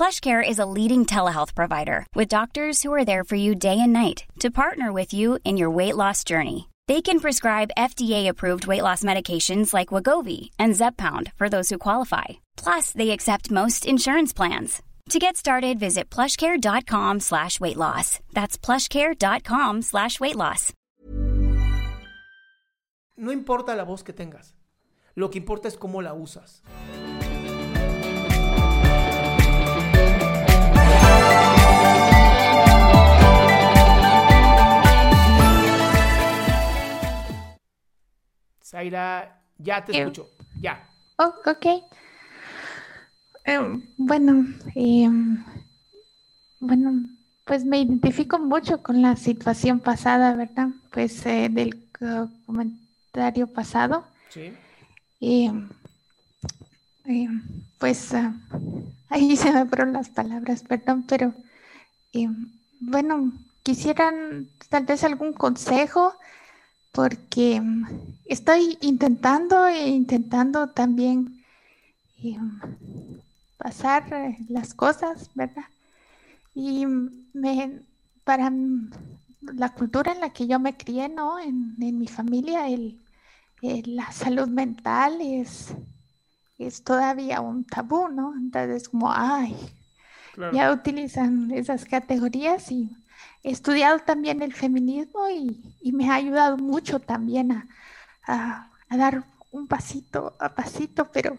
PlushCare is a leading telehealth provider with doctors who are there for you day and night to partner with you in your weight loss journey. They can prescribe FDA-approved weight loss medications like Wagovi and Zepbound for those who qualify. Plus, they accept most insurance plans. To get started, visit plushcare.com slash weight loss. That's plushcare.com slash weight loss. No importa la voz que tengas. Lo que importa es cómo la usas. Zaira, ya te Eh, escucho. Ya. Oh, ok. Em, bueno, em, bueno, pues me identifico mucho con la situación pasada, ¿verdad? Pues eh, del co- comentario pasado. Sí. Em, em, pues ah, ahí se me fueron las palabras, perdón, pero em, bueno, quisieran tal vez algún consejo porque em, estoy intentando e intentando también em, pasar eh, las cosas, ¿verdad? Y me, para m- la cultura en la que yo me crié, ¿no? En, en mi familia, el, eh, la salud mental es, es todavía un tabú, ¿no? Entonces, como, ay, Claro. ya utilizan esas categorías y he estudiado también el feminismo y, me ha ayudado mucho también a, dar un pasito a pasito, pero,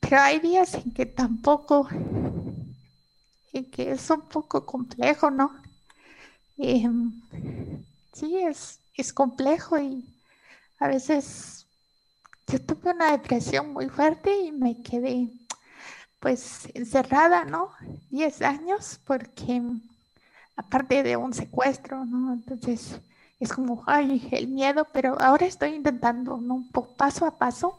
pero hay días en que tampoco, en que es un poco complejo, ¿no? Em, sí, es, es complejo y a veces yo tuve una depresión muy fuerte y me quedé pues encerrada, ¿no? 10 años porque aparte de un secuestro, ¿no? Entonces es como, ay, el miedo, pero ahora estoy intentando, ¿no? Paso a paso,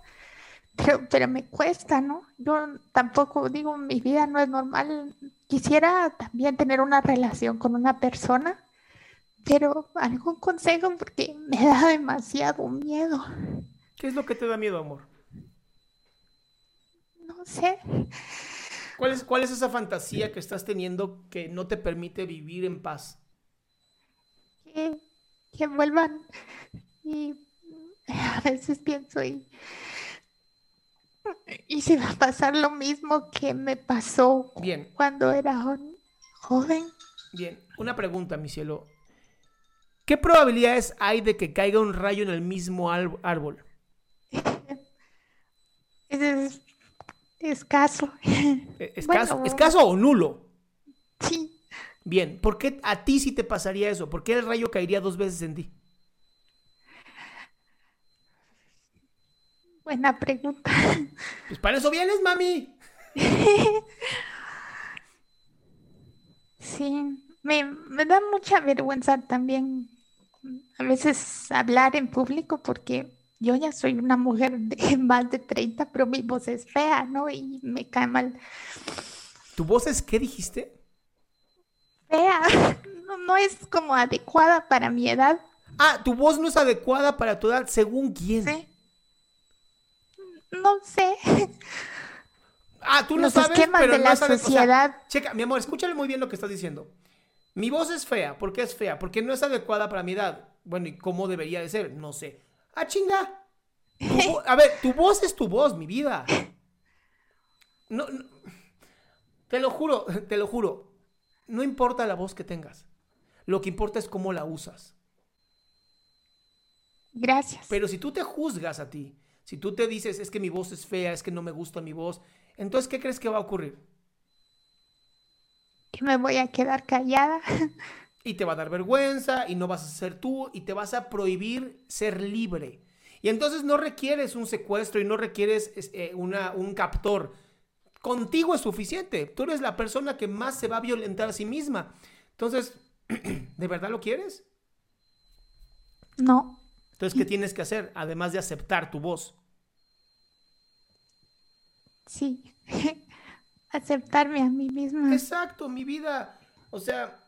pero, pero me cuesta, ¿no? Yo tampoco digo, mi vida no es normal. Quisiera también tener una relación con una persona, pero algún consejo porque me da demasiado miedo. ¿Qué es lo que te da miedo, amor? No sé. ¿Cuál es, ¿Cuál es esa fantasía que estás teniendo que no te permite vivir en paz? que, que vuelvan y a veces pienso y, y si va a pasar lo mismo que me pasó Bien, cuando era jo- joven. bien. Una pregunta, mi cielo. ¿Qué probabilidades hay de que caiga un rayo en el mismo árbol? Es escaso. ¿Escaso, Bueno. escaso o nulo? Sí, Bien, ¿por qué a ti sí te pasaría eso? ¿Por qué el rayo caería dos veces en ti? buena pregunta. Pues para eso vienes, mami. Sí, me, me da mucha vergüenza también a veces hablar en público porque yo ya soy una mujer de más de 30, pero mi voz es fea, ¿no? Y me cae mal. ¿Tu voz es qué dijiste? Fea, no, no es como adecuada para mi edad, Ah, tu voz no es adecuada para tu edad, según quién. ¿sí? No sé. Ah, tú no Los sabes, esquemas pero de no la o sea, sociedad. checa, mi amor, escúchale muy bien lo que estás diciendo. Mi voz es fea. ¿Por qué es fea? Porque no es adecuada para mi edad. Bueno, ¿y cómo debería de ser? No sé. Ah, chinga. Tu a ver, tu voz es tu voz, mi vida. No, no- te lo juro, te lo juro. No importa la voz que tengas. Lo que importa es cómo la usas. Gracias. Pero si tú te juzgas a ti, si tú te dices, es que mi voz es fea, es que no me gusta mi voz, entonces, ¿qué crees que va a ocurrir? Que me voy a quedar callada. Y te va a dar vergüenza y no vas a ser tú y te vas a prohibir ser libre. Y entonces no requieres un secuestro y no requieres eh, una, un captor. Contigo es suficiente. Tú eres la persona que más se va a violentar a sí misma. Entonces, ¿de verdad lo quieres? No. Entonces, ¿qué tienes que hacer? Además de aceptar tu voz. Sí. Aceptarme a mí misma. Exacto, mi vida. O sea,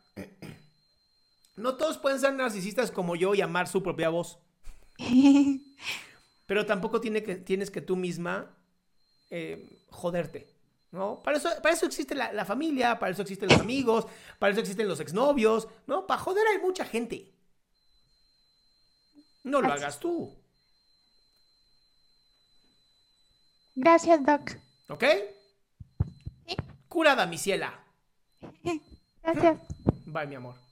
no todos pueden ser narcisistas como yo y amar su propia voz. Pero tampoco tiene que, tienes que tú misma eh, joderte. ¿no? Para eso, para eso existe la, la, familia, para eso existen los amigos, para eso existen los exnovios, ¿no? Para joder hay mucha gente. No lo hagas tú. Gracias, Doc. ¿Ok? Sí. Curada, mi ciela. Gracias. Bye, mi amor.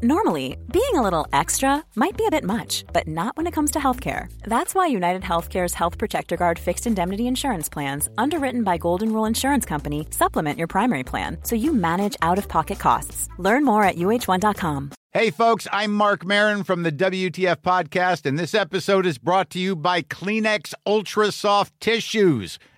Normally, being a little extra might be a bit much, but not when it comes to healthcare. That's why United Healthcare's Health Protector Guard fixed indemnity insurance plans, underwritten by Golden Rule Insurance Company, supplement your primary plan so you manage out of pocket costs. Learn more at uh1.com. Hey, folks, I'm Mark Marin from the WTF Podcast, and this episode is brought to you by Kleenex Ultra Soft Tissues,